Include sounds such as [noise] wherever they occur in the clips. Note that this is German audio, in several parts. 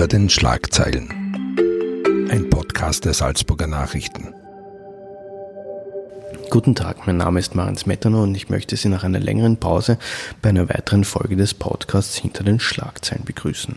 Hinter den Schlagzeilen. Ein Podcast der Salzburger Nachrichten. Guten Tag, mein Name ist Marenz Metterner und ich möchte Sie nach einer längeren Pause bei einer weiteren Folge des Podcasts Hinter den Schlagzeilen begrüßen.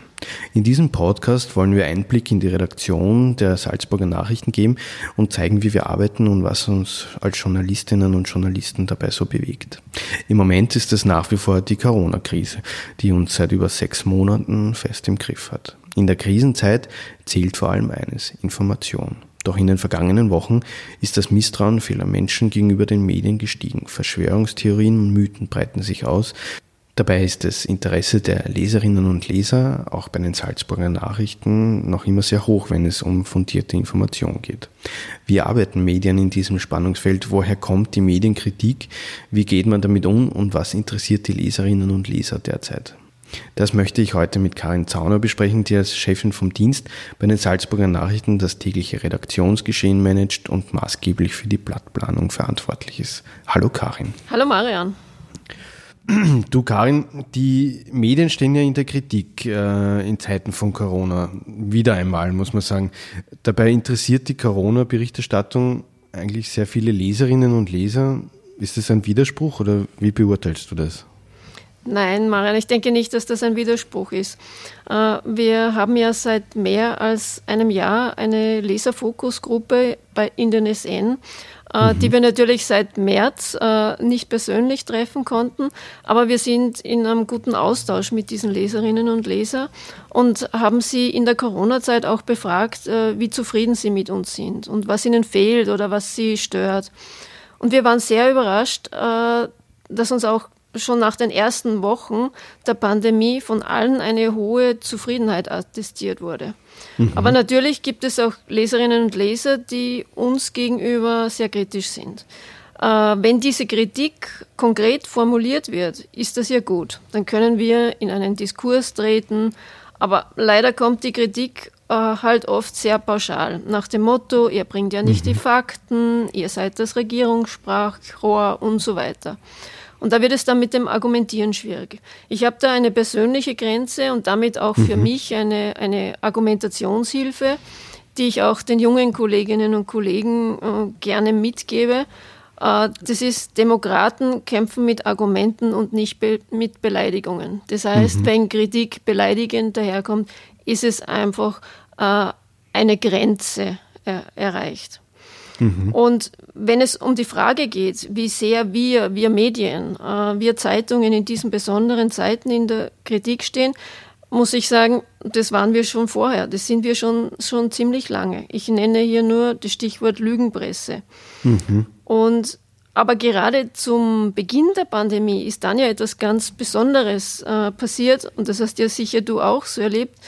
In diesem Podcast wollen wir Einblick in die Redaktion der Salzburger Nachrichten geben und zeigen, wie wir arbeiten und was uns als Journalistinnen und Journalisten dabei so bewegt. Im Moment ist es nach wie vor die Corona-Krise, die uns seit über sechs Monaten fest im Griff hat. In der Krisenzeit zählt vor allem eines, Information. Doch in den vergangenen Wochen ist das Misstrauen vieler Menschen gegenüber den Medien gestiegen. Verschwörungstheorien und Mythen breiten sich aus. Dabei ist das Interesse der Leserinnen und Leser auch bei den Salzburger Nachrichten noch immer sehr hoch, wenn es um fundierte Information geht. Wie arbeiten Medien in diesem Spannungsfeld? Woher kommt die Medienkritik? Wie geht man damit um? Und was interessiert die Leserinnen und Leser derzeit? Das möchte ich heute mit Karin Zauner besprechen, die als Chefin vom Dienst bei den Salzburger Nachrichten das tägliche Redaktionsgeschehen managt und maßgeblich für die Blattplanung verantwortlich ist. Hallo Karin. Hallo Marian. Du Karin, die Medien stehen ja in der Kritik äh, in Zeiten von Corona. Wieder einmal, muss man sagen. Dabei interessiert die Corona-Berichterstattung eigentlich sehr viele Leserinnen und Leser. Ist das ein Widerspruch oder wie beurteilst du das? Nein, Marian, ich denke nicht, dass das ein Widerspruch ist. Äh, wir haben ja seit mehr als einem Jahr eine Leserfokusgruppe in den SN, äh, mhm. die wir natürlich seit März äh, nicht persönlich treffen konnten, aber wir sind in einem guten Austausch mit diesen Leserinnen und Lesern und haben sie in der Corona-Zeit auch befragt, wie zufrieden sie mit uns sind und was ihnen fehlt oder was sie stört. Und wir waren sehr überrascht, dass uns auch schon nach den ersten Wochen der Pandemie von allen eine hohe Zufriedenheit attestiert wurde. Mhm. Aber natürlich gibt es auch Leserinnen und Leser, die uns gegenüber sehr kritisch sind. Äh, wenn diese Kritik konkret formuliert wird, ist das ja gut. Dann können wir in einen Diskurs treten. Aber leider kommt die Kritik äh, halt oft sehr pauschal. Nach dem Motto, ihr bringt ja nicht mhm. die Fakten, ihr seid das Regierungssprachrohr und so weiter. Und da wird es dann mit dem Argumentieren schwierig. Ich habe da eine persönliche Grenze und damit auch für mhm. mich eine, eine Argumentationshilfe, die ich auch den jungen Kolleginnen und Kollegen äh, gerne mitgebe. Äh, das ist, Demokraten kämpfen mit Argumenten und nicht be mit Beleidigungen. Das heißt, mhm. wenn Kritik beleidigend daherkommt, ist es einfach äh, eine Grenze erreicht. Mhm. Und wenn es um die Frage geht, wie sehr wir, wir Medien, äh, wir Zeitungen in diesen besonderen Zeiten in der Kritik stehen, muss ich sagen, das waren wir schon vorher. Das sind wir schon, schon ziemlich lange. Ich nenne hier nur das Stichwort Lügenpresse. Mhm. Und aber gerade zum Beginn der Pandemie ist dann ja etwas ganz Besonderes äh, passiert und das hast ja sicher du auch so erlebt.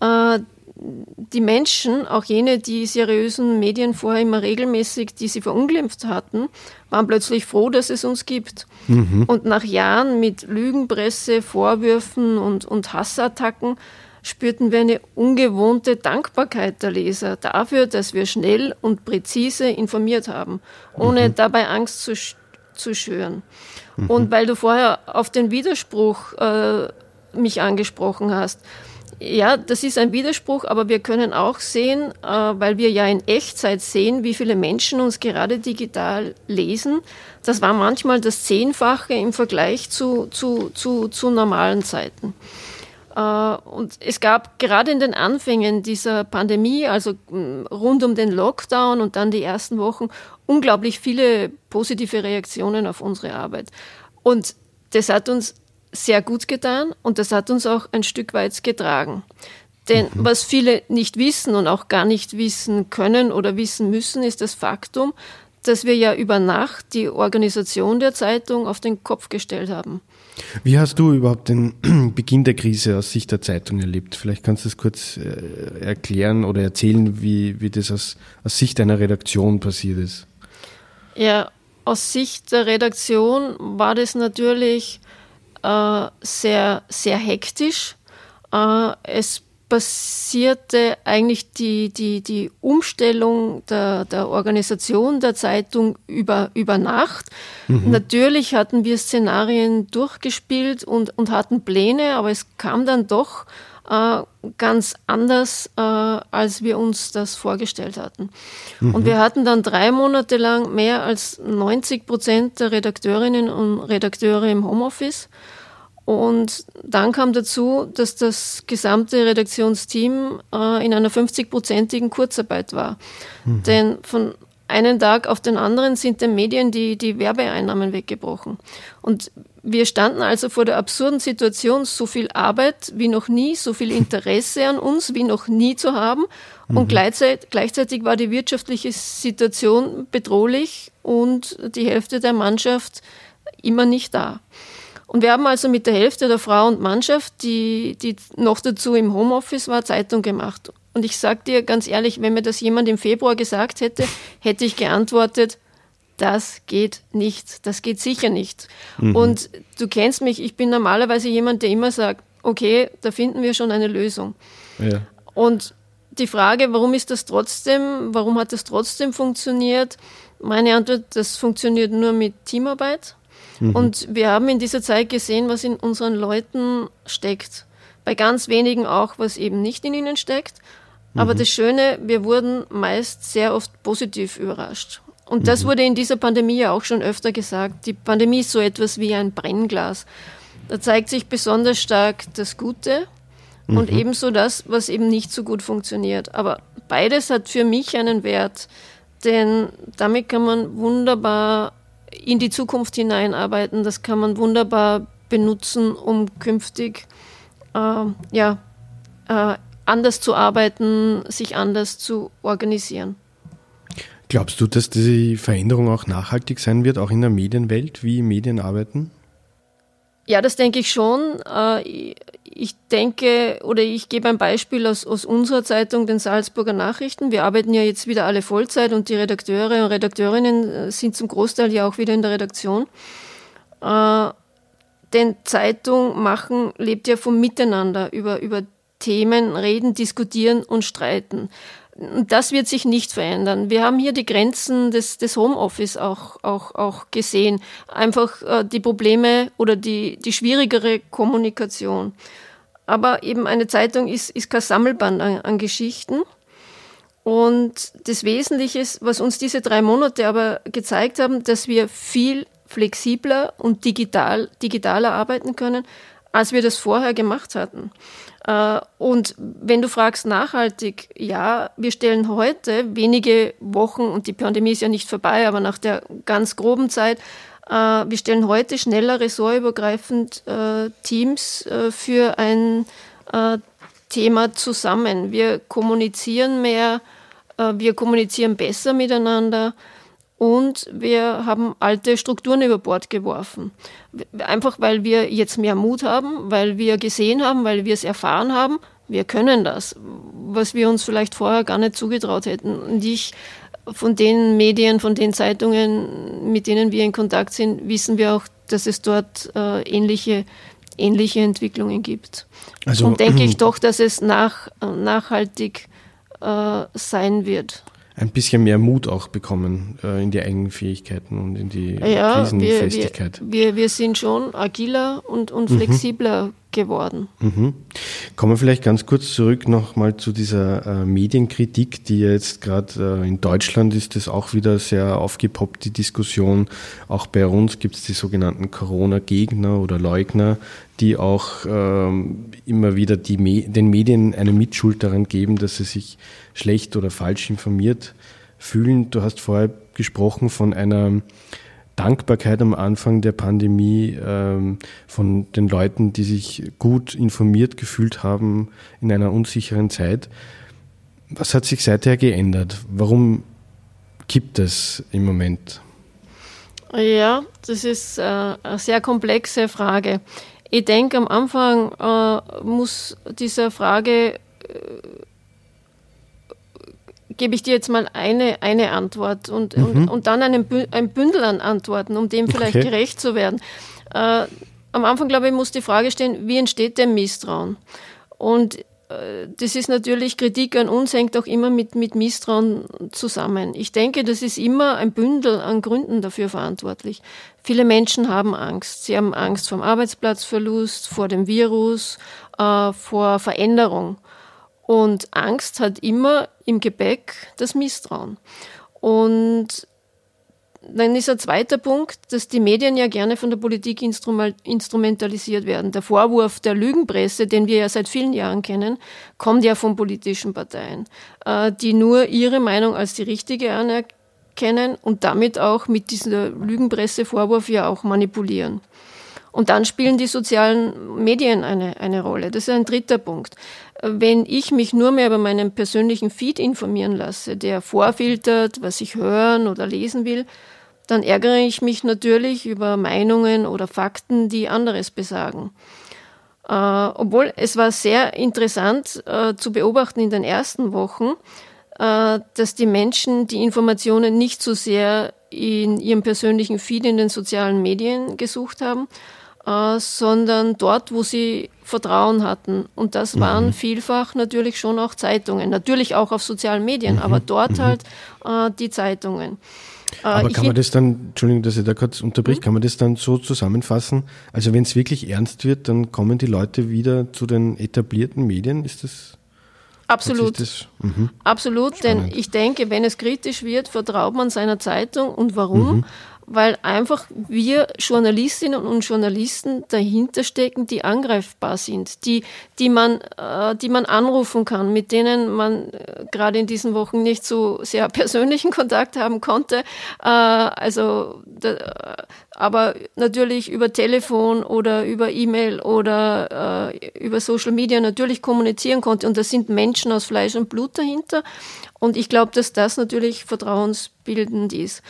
Äh, die Menschen, auch jene, die seriösen Medien vorher immer regelmäßig, die sie verunglimpft hatten, waren plötzlich froh, dass es uns gibt. Mhm. Und nach Jahren mit Lügenpresse, Vorwürfen und, und Hassattacken spürten wir eine ungewohnte Dankbarkeit der Leser dafür, dass wir schnell und präzise informiert haben, ohne mhm. dabei Angst zu, zu schüren. Mhm. Und weil du vorher auf den Widerspruch äh, mich angesprochen hast, ja, das ist ein Widerspruch, aber wir können auch sehen, äh, weil wir ja in Echtzeit sehen, wie viele Menschen uns gerade digital lesen. Das war manchmal das Zehnfache im Vergleich zu, zu, zu, zu normalen Zeiten. Äh, und es gab gerade in den Anfängen dieser Pandemie, also rund um den Lockdown und dann die ersten Wochen, unglaublich viele positive Reaktionen auf unsere Arbeit. Und das hat uns sehr gut getan und das hat uns auch ein Stück weit getragen. Denn mhm. was viele nicht wissen und auch gar nicht wissen können oder wissen müssen, ist das Faktum, dass wir ja über Nacht die Organisation der Zeitung auf den Kopf gestellt haben. Wie hast du überhaupt den [clears throat] Beginn der Krise aus Sicht der Zeitung erlebt? Vielleicht kannst du das kurz äh, erklären oder erzählen, wie, wie das aus, aus Sicht einer Redaktion passiert ist. Ja, aus Sicht der Redaktion war das natürlich äh, sehr, sehr hektisch. Äh, es passierte eigentlich die, die, die Umstellung der, der Organisation der Zeitung über, über Nacht. Mhm. Natürlich hatten wir Szenarien durchgespielt und, und hatten Pläne, aber es kam dann doch äh, ganz anders, äh, als wir uns das vorgestellt hatten. Mhm. Und wir hatten dann drei Monate lang mehr als 90 Prozent der Redakteurinnen und Redakteure im Homeoffice. Und dann kam dazu, dass das gesamte Redaktionsteam äh, in einer 50-prozentigen Kurzarbeit war. Mhm. Denn von einem Tag auf den anderen sind den Medien die, die Werbeeinnahmen weggebrochen. Und wir standen also vor der absurden Situation, so viel Arbeit wie noch nie, so viel Interesse an uns wie noch nie zu haben. Und mhm. gleichzeitig, gleichzeitig war die wirtschaftliche Situation bedrohlich und die Hälfte der Mannschaft immer nicht da. Und wir haben also mit der Hälfte der Frau und Mannschaft, die, die noch dazu im Homeoffice war, Zeitung gemacht. Und ich sage dir ganz ehrlich, wenn mir das jemand im Februar gesagt hätte, hätte ich geantwortet, das geht nicht, das geht sicher nicht. Mhm. Und du kennst mich, ich bin normalerweise jemand, der immer sagt, okay, da finden wir schon eine Lösung. Ja. Und die Frage, warum ist das trotzdem, warum hat das trotzdem funktioniert? Meine Antwort, das funktioniert nur mit Teamarbeit. Mhm. Und wir haben in dieser Zeit gesehen, was in unseren Leuten steckt. Bei ganz wenigen auch, was eben nicht in ihnen steckt. Aber mhm. das Schöne, wir wurden meist sehr oft positiv überrascht. Und das mhm. wurde in dieser Pandemie ja auch schon öfter gesagt. Die Pandemie ist so etwas wie ein Brennglas. Da zeigt sich besonders stark das Gute und mhm. ebenso das, was eben nicht so gut funktioniert. Aber beides hat für mich einen Wert, denn damit kann man wunderbar in die Zukunft hineinarbeiten. Das kann man wunderbar benutzen, um künftig äh, ja, äh, anders zu arbeiten, sich anders zu organisieren. Glaubst du, dass die Veränderung auch nachhaltig sein wird, auch in der Medienwelt, wie Medien arbeiten? Ja, das denke ich schon. Äh, ich denke, oder ich gebe ein Beispiel aus, aus unserer Zeitung, den Salzburger Nachrichten. Wir arbeiten ja jetzt wieder alle Vollzeit und die Redakteure und Redakteurinnen äh, sind zum Großteil ja auch wieder in der Redaktion. Äh, denn Zeitung machen lebt ja vom Miteinander, über, über Themen reden, diskutieren und streiten. Das wird sich nicht verändern. Wir haben hier die Grenzen des, des Homeoffice auch, auch, auch gesehen. Einfach äh, die Probleme oder die, die schwierigere Kommunikation. Aber eben eine Zeitung ist, ist kein Sammelband an, an Geschichten. Und das Wesentliche ist, was uns diese drei Monate aber gezeigt haben, dass wir viel flexibler und digital, digitaler arbeiten können, als wir das vorher gemacht hatten. Äh, und wenn du fragst nachhaltig, ja, wir stellen heute wenige Wochen, und die Pandemie ist ja nicht vorbei, aber nach der ganz groben Zeit, äh, wir stellen heute schneller ressortübergreifend äh, Teams für ein Thema zusammen. Wir kommunizieren mehr, wir kommunizieren besser miteinander und wir haben alte Strukturen über Bord geworfen. Einfach weil wir jetzt mehr Mut haben, weil wir gesehen haben, weil wir es erfahren haben, wir können das, was wir uns vielleicht vorher gar nicht zugetraut hätten. Und ich von den Medien, von den Zeitungen, mit denen wir in Kontakt sind, wissen wir auch, dass es dort äh, ähnliche, ähnliche Entwicklungen gibt. Also, Und denke [clears throat] ich doch, dass es nach, nachhaltig äh, sein wird ein bisschen mehr Mut auch bekommen äh, in die eigenen Fähigkeiten und in die ja, Krisenfestigkeit. Wir, wir, wir, sind schon agiler und, und mhm. flexibler mhm. geworden. Mhm. Kommen wir vielleicht ganz kurz zurück nochmal zu dieser äh, Medienkritik, die jetzt gerade äh, in Deutschland ist das auch wieder sehr aufgepoppt, die Diskussion. Auch bei uns gibt es die sogenannten Corona-Gegner oder Leugner, die auch ähm, immer wieder die den Medien eine Mitschuld daran geben, dass sie sich schlecht oder falsch informiert fühlen. Du hast vorher gesprochen von einer Dankbarkeit am Anfang der Pandemie ähm, von den Leuten, die sich gut informiert gefühlt haben in einer unsicheren Zeit. Was hat sich seither geändert? Warum gibt es im Moment? Ja, das ist äh, eine sehr komplexe Frage. Ich denke, am Anfang äh, muss dieser Frage, äh, gebe ich dir jetzt mal eine, eine Antwort und, mhm. und, und dann einen, ein Bündel an Antworten, um dem vielleicht okay. gerecht zu werden. Äh, am Anfang, glaube ich, muss die Frage stehen, wie entsteht der Misstrauen? Und das ist natürlich Kritik an uns, hängt auch immer mit, mit Misstrauen zusammen. Ich denke, das ist immer ein Bündel an Gründen dafür verantwortlich. Viele Menschen haben Angst. Sie haben Angst vor dem Arbeitsplatzverlust, vor dem Virus, äh, vor Veränderung. Und Angst hat immer im Gepäck das Misstrauen. Und dann ist ein zweiter Punkt, dass die Medien ja gerne von der Politik instrumentalisiert werden. Der Vorwurf der Lügenpresse, den wir ja seit vielen Jahren kennen, kommt ja von politischen Parteien, äh, die nur ihre Meinung als die richtige anerkennen und damit auch mit diesem Lügenpressevorwurf ja auch manipulieren. Und dann spielen die sozialen Medien eine, eine Rolle. Das ist ein dritter Punkt. Wenn ich mich nur mehr über meinen persönlichen Feed informieren lasse, der vorfiltert, was ich hören oder lesen will, dann ärgere ich mich natürlich über Meinungen oder Fakten, die anderes besagen. Äh, obwohl es war sehr interessant äh, zu beobachten in den ersten Wochen, äh, dass die Menschen die Informationen nicht so sehr in ihrem persönlichen Feed in den sozialen Medien gesucht haben, äh, sondern dort, wo sie Vertrauen hatten. Und das mhm. waren vielfach natürlich schon auch Zeitungen, natürlich auch auf sozialen Medien, mhm. aber dort mhm. halt äh, die Zeitungen. Äh, Aber kann man das dann, Entschuldigung, dass ich da kurz unterbricht, hm? kann man das dann so zusammenfassen? Also wenn es wirklich ernst wird, dann kommen die Leute wieder zu den etablierten Medien? Ist das? Absolut. Das, mhm. Absolut, Spannend. denn ich denke, wenn es kritisch wird, vertraut man seiner Zeitung. Und warum? Mhm weil einfach wir Journalistinnen und Journalisten dahinter stecken, die angreifbar sind, die, die, man, äh, die man anrufen kann, mit denen man äh, gerade in diesen Wochen nicht so sehr [laughs] persönlichen Kontakt haben konnte. Äh, also, da, äh, aber natürlich über Telefon oder über E-Mail oder äh, über Social Media natürlich kommunizieren konnte. Und da sind Menschen aus Fleisch und Blut dahinter. Und ich glaube, dass das natürlich vertrauensbildend ist.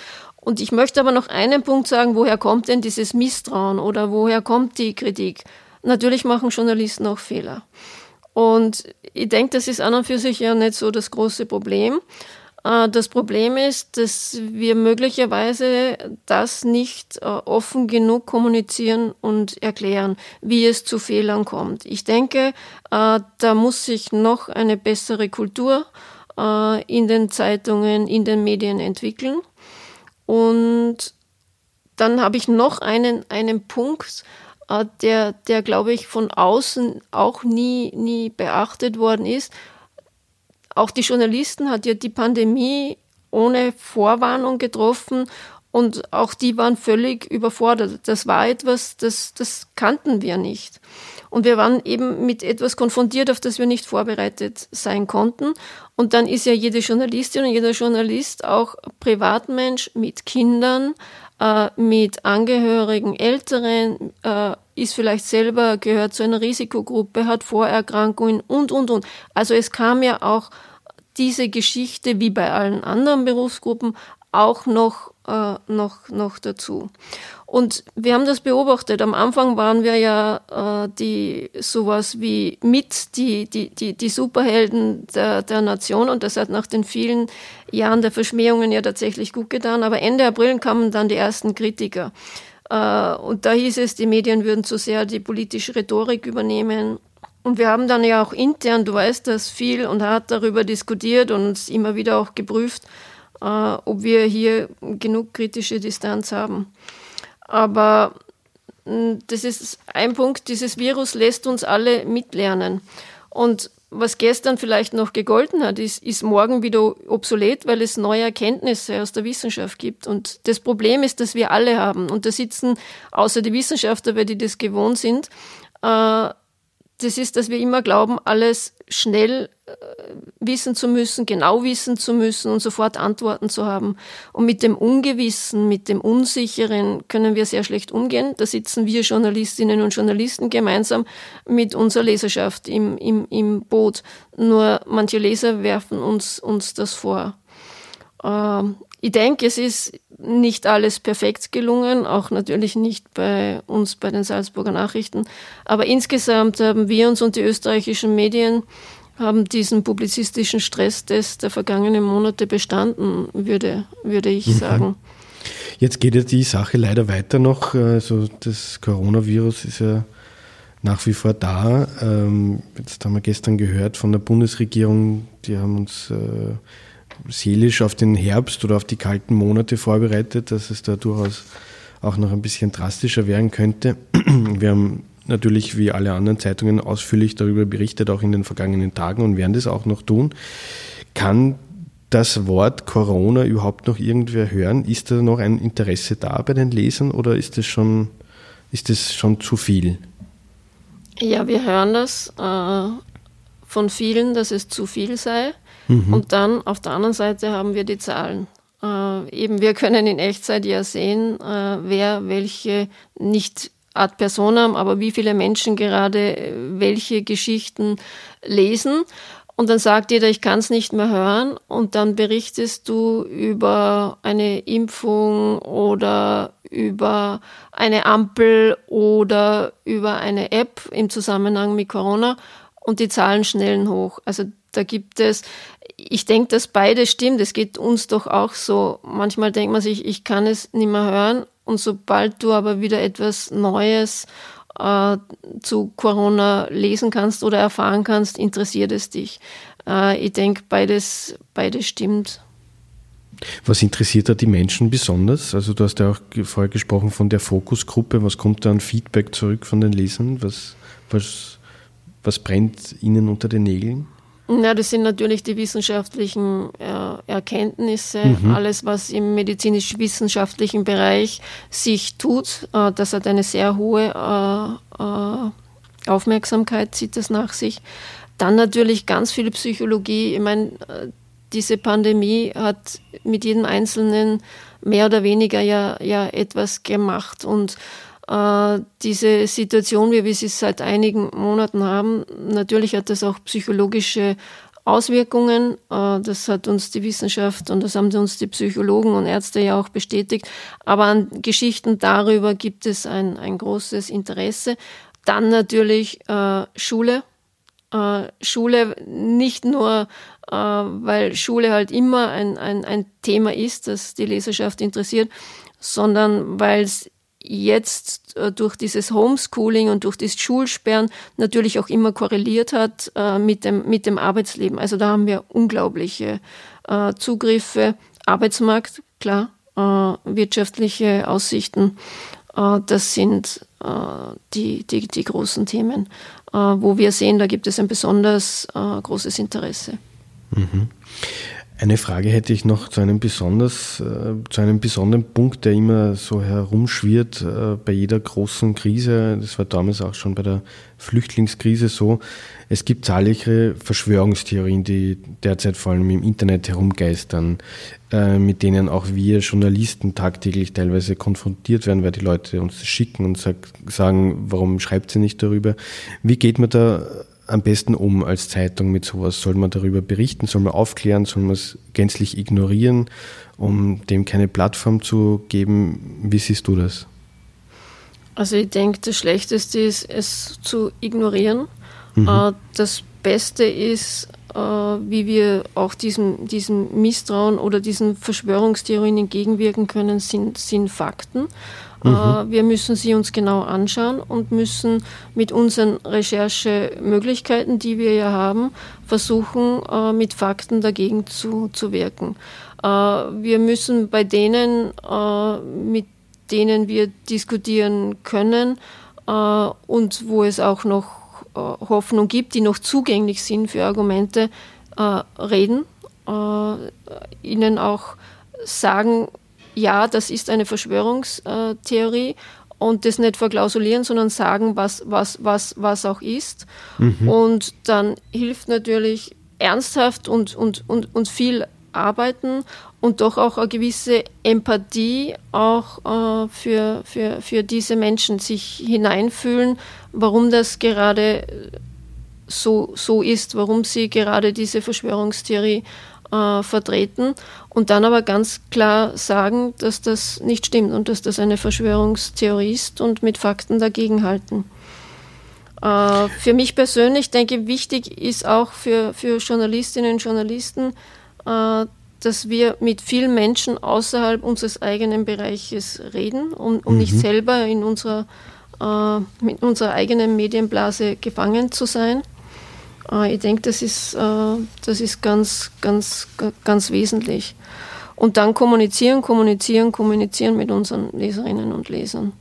Und ich möchte aber noch einen Punkt sagen, woher kommt denn dieses Misstrauen oder woher kommt die Kritik? Natürlich machen Journalisten auch Fehler. Und ich denke, das ist an und für sich ja nicht so das große Problem. Äh, das Problem ist, dass wir möglicherweise das nicht äh, offen genug kommunizieren und erklären, wie es zu Fehlern kommt. Ich denke, äh, da muss sich noch eine bessere Kultur in den Zeitungen, in den Medien entwickeln. Und dann habe ich noch einen, einen Punkt, äh, der, der glaube ich, von außen auch nie, nie beachtet worden ist. Auch die Journalisten hat ja die Pandemie ohne Vorwarnung getroffen und auch die waren völlig überfordert. Das war etwas, das, das kannten wir nicht. Und wir waren eben mit etwas konfrontiert, auf das wir nicht vorbereitet sein konnten. Und dann ist ja jede Journalistin und jeder Journalist auch Privatmensch mit Kindern, äh, mit Angehörigen, Älteren, äh, ist vielleicht selber, gehört zu einer Risikogruppe, hat Vorerkrankungen und, und, und. Also es kam ja auch diese Geschichte, wie bei allen anderen Berufsgruppen, auch noch, äh, noch, noch dazu. Und wir haben das beobachtet. Am Anfang waren wir ja äh, die sowas wie mit die, die, die, die Superhelden der, der Nation und das hat nach den vielen Jahren der Verschmähungen ja tatsächlich gut getan. Aber Ende April kamen dann die ersten Kritiker. Äh, und da hieß es, die Medien würden zu sehr die politische Rhetorik übernehmen. Und wir haben dann ja auch intern, du weißt das, viel und hart darüber diskutiert und immer wieder auch geprüft, ob wir hier genug kritische Distanz haben. Aber hm, das ist ein Punkt, dieses Virus lässt uns alle mitlernen. Und was gestern vielleicht noch gegolten hat, ist, ist morgen wieder obsolet, weil es neue Erkenntnisse aus der Wissenschaft gibt. Und das Problem ist, dass wir alle haben. Und da sitzen außer die Wissenschaftler, weil die das gewohnt sind, äh, das ist, dass wir immer glauben, alles schnell äh, wissen zu müssen, genau wissen zu müssen und sofort Antworten zu haben. Und mit dem Ungewissen, mit dem Unsicheren können wir sehr schlecht umgehen. Da sitzen wir Journalistinnen und Journalisten gemeinsam mit unserer Leserschaft im, im, im Boot. Nur manche Leser werfen uns, uns das vor. Ähm, ich denke, es ist nicht alles perfekt gelungen, auch natürlich nicht bei uns bei den Salzburger Nachrichten. Aber insgesamt haben wir uns und die österreichischen Medien haben diesen publizistischen Stresstest der vergangenen Monate bestanden, würde, würde ich mhm. sagen. Jetzt geht ja die Sache leider weiter noch. Also das Coronavirus ist ja nach wie vor da. Ähm, jetzt haben wir gestern gehört von der Bundesregierung, die haben uns äh, seelisch auf den Herbst oder auf die kalten Monate vorbereitet, dass es da durchaus auch noch ein bisschen drastischer werden könnte. [clears throat] Wir haben natürlich wie alle anderen Zeitungen ausführlich darüber berichtet, auch in den vergangenen Tagen und werden das auch noch tun. Kann das Wort Corona überhaupt noch irgendwer hören? Ist da noch ein Interesse da bei den Lesern oder ist das schon, ist das schon zu viel? Ja, wir hören das äh, von vielen, dass es zu viel sei. Mhm. Und dann auf der anderen Seite haben wir die Zahlen. Äh, eben, wir können in Echtzeit ja sehen, äh, wer welche nicht ad personam, aber wie viele Menschen gerade äh, welche Geschichten lesen. Und dann sagt jeder, ich kann es nicht mehr hören. Und dann berichtest du über eine Impfung oder über eine Ampel oder über eine App im Zusammenhang mit Corona und die Zahlen schnellen hoch. Also da gibt es, ich denke, dass beides stimmt. Es geht uns doch auch so. Manchmal denkt man sich, ich kann es nicht mehr hören. Und sobald du aber wieder etwas Neues äh, zu Corona lesen kannst oder erfahren kannst, interessiert es dich. Äh, ich denke, beides, beides stimmt. Was interessiert da die Menschen besonders? Also du hast ja auch vorher gesprochen von der Fokusgruppe. Was kommt da an Feedback zurück von den Lesern? Was, was, was brennt ihnen unter den Nägeln? Na, das sind natürlich die wissenschaftlichen äh, Erkenntnisse, mhm. alles, was im medizinisch-wissenschaftlichen Bereich sich tut. Äh, das hat eine sehr hohe äh, äh, Aufmerksamkeit, zieht das nach sich. Dann natürlich ganz viel Psychologie. Ich meine, äh, diese Pandemie hat mit jedem Einzelnen mehr oder weniger ja, ja etwas gemacht und diese Situation, wie wir sie seit einigen Monaten haben, natürlich hat das auch psychologische Auswirkungen. Äh, das hat uns die Wissenschaft und das haben uns die Psychologen und Ärzte ja auch bestätigt. Aber an Geschichten darüber gibt es ein, ein großes Interesse. Dann natürlich äh, Schule. Äh, Schule nicht nur, äh, weil Schule halt immer ein, ein, ein Thema ist, das die Leserschaft interessiert, sondern weil es jetzt äh, durch dieses Homeschooling und durch das Schulsperren natürlich auch immer korreliert hat äh, mit, dem, mit dem Arbeitsleben. Also da haben wir unglaubliche äh, Zugriffe. Arbeitsmarkt, klar, wirtschaftliche Aussichten, das sind die, die, die großen Themen, wo wir sehen, da gibt es ein besonders großes Interesse. Mhm. Eine Frage hätte ich noch zu einem, besonders, äh, zu einem besonderen Punkt, der immer so herumschwirrt äh, bei jeder großen Krise. Das war damals auch schon bei der Flüchtlingskrise so. Es gibt zahlreiche Verschwörungstheorien, die derzeit vor allem im Internet herumgeistern, äh, mit denen auch wir Journalisten tagtäglich teilweise konfrontiert werden, weil die Leute uns schicken und sagen, warum schreibt sie nicht darüber? Wie geht man da am besten um als Zeitung mit sowas? Soll man darüber berichten? Soll man aufklären? Soll man es gänzlich ignorieren, um dem keine Plattform zu geben? Wie siehst du das? Also ich denke, das Schlechteste ist, es zu ignorieren. Mhm. Äh, das Beste ist, äh, wie wir auch diesem, diesem Misstrauen oder diesen Verschwörungstheorien entgegenwirken können, sind, sind Fakten. Mhm. Äh, wir müssen sie uns genau anschauen und müssen mit unseren Recherchemöglichkeiten, die wir ja haben, versuchen, äh, mit Fakten dagegen zu, zu wirken. Äh, wir müssen bei denen, mit denen wir diskutieren können und wo es auch noch Hoffnung gibt, die noch zugänglich sind für Argumente, reden, ihnen auch sagen, ja, das ist eine Verschwörungstheorie und das nicht verklausulieren, sondern sagen, was, was, was, was auch ist. Mhm. Und dann hilft natürlich ernsthaft und, und, und, und viel arbeiten und doch auch eine gewisse Empathie auch äh, für, für, für diese Menschen sich hineinfühlen, warum das gerade so, so ist, warum sie gerade diese Verschwörungstheorie äh, vertreten und dann aber ganz klar sagen, dass das nicht stimmt und dass das eine Verschwörungstheorie ist und mit Fakten dagegenhalten. Äh, für mich persönlich denke ich, wichtig ist auch für, für Journalistinnen und Journalisten, äh, dass wir mit vielen Menschen außerhalb unseres eigenen Bereiches reden, um, um mhm. nicht selber in unserer äh, mit unserer eigenen Medienblase gefangen zu sein. Äh, ich denke, das ist, äh, das ist ganz, ganz, ganz wesentlich. Und dann kommunizieren, kommunizieren, kommunizieren mit unseren Leserinnen und Lesern,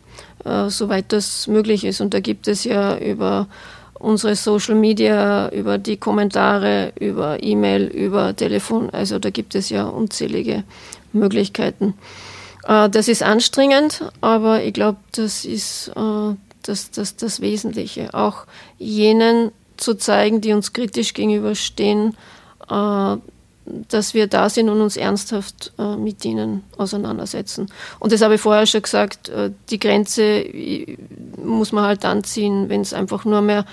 äh, soweit das möglich ist. Und da gibt es ja über unsere Social Media, über die Kommentare, über E-Mail, über Telefon, also da gibt es ja unzählige Möglichkeiten. Äh, das ist anstrengend, aber ich glaube, das ist das, das, das Wesentliche. Auch jenen zu zeigen, die uns kritisch gegenüberstehen, äh, dass wir da sind und uns ernsthaft äh, mit ihnen auseinandersetzen. Und das habe ich vorher schon gesagt, äh, die Grenze äh, muss man halt anziehen, wenn es einfach nur mehr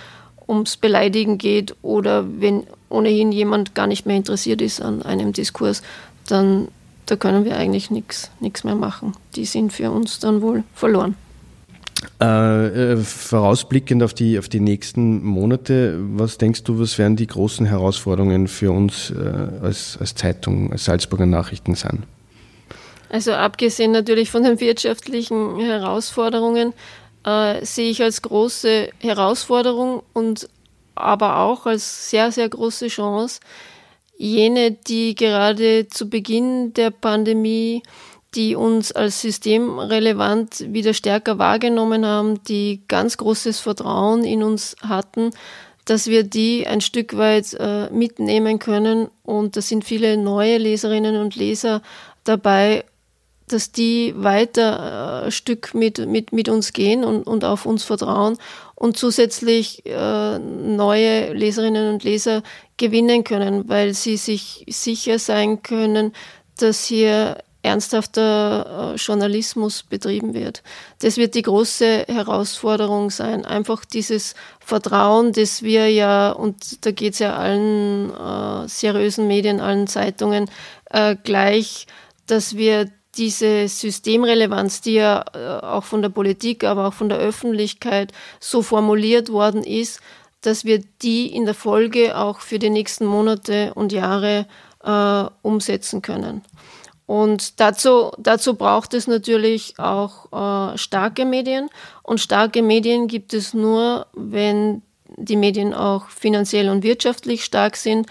ums Beleidigen geht oder wenn ohnehin jemand gar nicht mehr interessiert ist an einem Diskurs, dann da können wir eigentlich nichts mehr machen. Die sind für uns dann wohl verloren. Äh, äh, vorausblickend auf die, auf die nächsten Monate, was denkst du, was werden die großen Herausforderungen für uns äh, als, als Zeitung, als Salzburger Nachrichten sein? Also abgesehen natürlich von den wirtschaftlichen Herausforderungen, äh, sehe ich als große Herausforderung und aber auch als sehr, sehr große Chance, jene, die gerade zu Beginn der Pandemie die uns als systemrelevant wieder stärker wahrgenommen haben, die ganz großes Vertrauen in uns hatten, dass wir die ein Stück weit äh, mitnehmen können. Und da sind viele neue Leserinnen und Leser dabei, dass die weiter äh, Stück mit, mit, mit uns gehen und, und auf uns vertrauen und zusätzlich äh, neue Leserinnen und Leser gewinnen können, weil sie sich sicher sein können, dass hier ernsthafter äh, Journalismus betrieben wird. Das wird die große Herausforderung sein. Einfach dieses Vertrauen, das wir ja, und da geht es ja allen äh, seriösen Medien, allen Zeitungen äh, gleich, dass wir diese Systemrelevanz, die ja äh, auch von der Politik, aber auch von der Öffentlichkeit so formuliert worden ist, dass wir die in der Folge auch für die nächsten Monate und Jahre äh, umsetzen können. Und dazu, dazu braucht es natürlich auch äh, starke Medien. Und starke Medien gibt es nur, wenn die Medien auch finanziell und wirtschaftlich stark sind.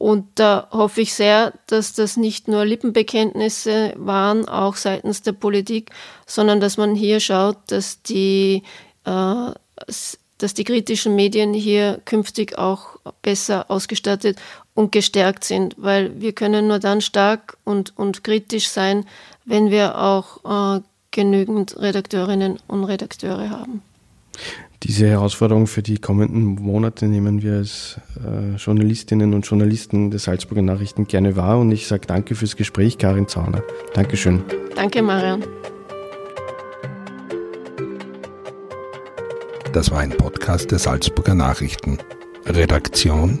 Und da hoffe ich sehr, dass das nicht nur Lippenbekenntnisse waren, auch seitens der Politik, sondern dass man hier schaut, dass die, äh, dass die kritischen Medien hier künftig auch besser ausgestattet und gestärkt sind, weil wir können nur dann stark und, und kritisch sein, wenn wir auch äh, genügend Redakteurinnen und Redakteure haben. Diese Herausforderung für die kommenden Monate nehmen wir als äh, Journalistinnen und Journalisten der Salzburger Nachrichten gerne wahr und ich sage danke fürs Gespräch, Karin Zauner. Dankeschön. Danke, Marian. Das war ein Podcast der Salzburger Nachrichten. Redaktion